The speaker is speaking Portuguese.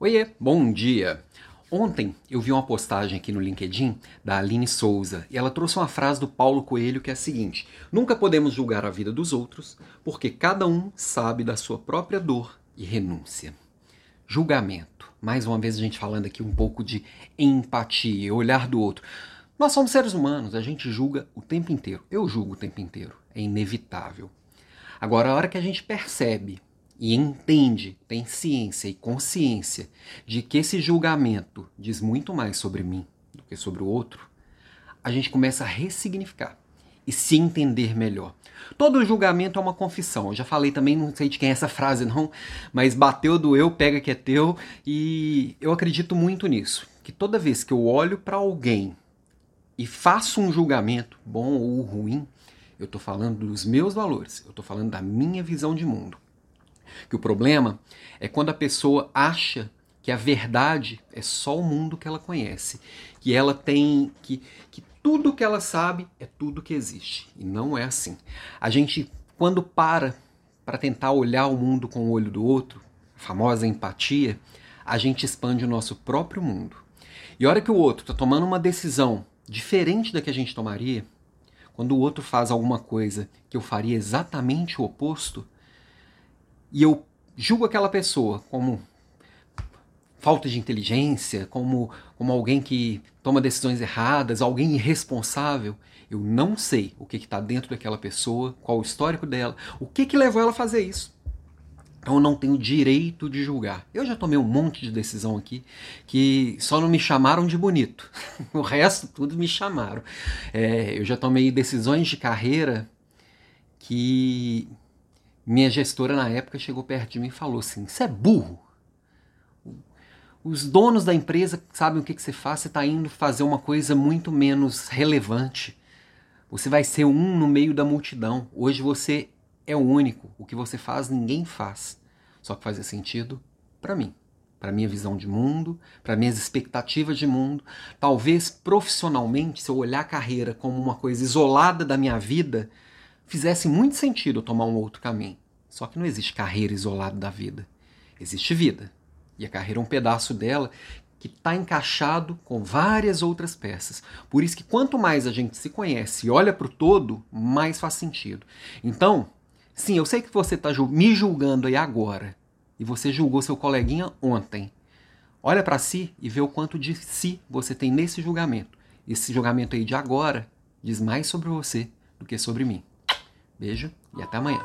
Oiê, bom dia! Ontem eu vi uma postagem aqui no LinkedIn da Aline Souza e ela trouxe uma frase do Paulo Coelho que é a seguinte: Nunca podemos julgar a vida dos outros porque cada um sabe da sua própria dor e renúncia. Julgamento. Mais uma vez a gente falando aqui um pouco de empatia, olhar do outro. Nós somos seres humanos, a gente julga o tempo inteiro. Eu julgo o tempo inteiro, é inevitável. Agora, a hora que a gente percebe e entende, tem ciência e consciência de que esse julgamento diz muito mais sobre mim do que sobre o outro, a gente começa a ressignificar e se entender melhor. Todo julgamento é uma confissão. Eu já falei também, não sei de quem é essa frase não, mas bateu, doeu, pega que é teu, e eu acredito muito nisso, que toda vez que eu olho para alguém e faço um julgamento, bom ou ruim, eu estou falando dos meus valores, eu estou falando da minha visão de mundo. Que o problema é quando a pessoa acha que a verdade é só o mundo que ela conhece, que ela tem que, que tudo que ela sabe é tudo que existe. E não é assim. A gente, quando para para tentar olhar o mundo com o olho do outro, a famosa empatia, a gente expande o nosso próprio mundo. E a hora que o outro está tomando uma decisão diferente da que a gente tomaria, quando o outro faz alguma coisa que eu faria exatamente o oposto, e eu julgo aquela pessoa como falta de inteligência, como, como alguém que toma decisões erradas, alguém irresponsável, eu não sei o que está dentro daquela pessoa, qual o histórico dela, o que, que levou ela a fazer isso. Então eu não tenho direito de julgar. Eu já tomei um monte de decisão aqui que só não me chamaram de bonito. o resto tudo me chamaram. É, eu já tomei decisões de carreira que minha gestora na época chegou perto de mim e falou assim: Você é burro? Os donos da empresa sabem o que, que você faz, você está indo fazer uma coisa muito menos relevante. Você vai ser um no meio da multidão. Hoje você é o único. O que você faz, ninguém faz. Só que fazia sentido para mim, para minha visão de mundo, para minhas expectativas de mundo. Talvez profissionalmente, se eu olhar a carreira como uma coisa isolada da minha vida, fizesse muito sentido tomar um outro caminho. Só que não existe carreira isolada da vida. Existe vida. E a carreira é um pedaço dela que está encaixado com várias outras peças. Por isso que quanto mais a gente se conhece e olha para o todo, mais faz sentido. Então, sim, eu sei que você está me julgando aí agora. E você julgou seu coleguinha ontem. Olha para si e vê o quanto de si você tem nesse julgamento. Esse julgamento aí de agora diz mais sobre você do que sobre mim. Beijo e até amanhã.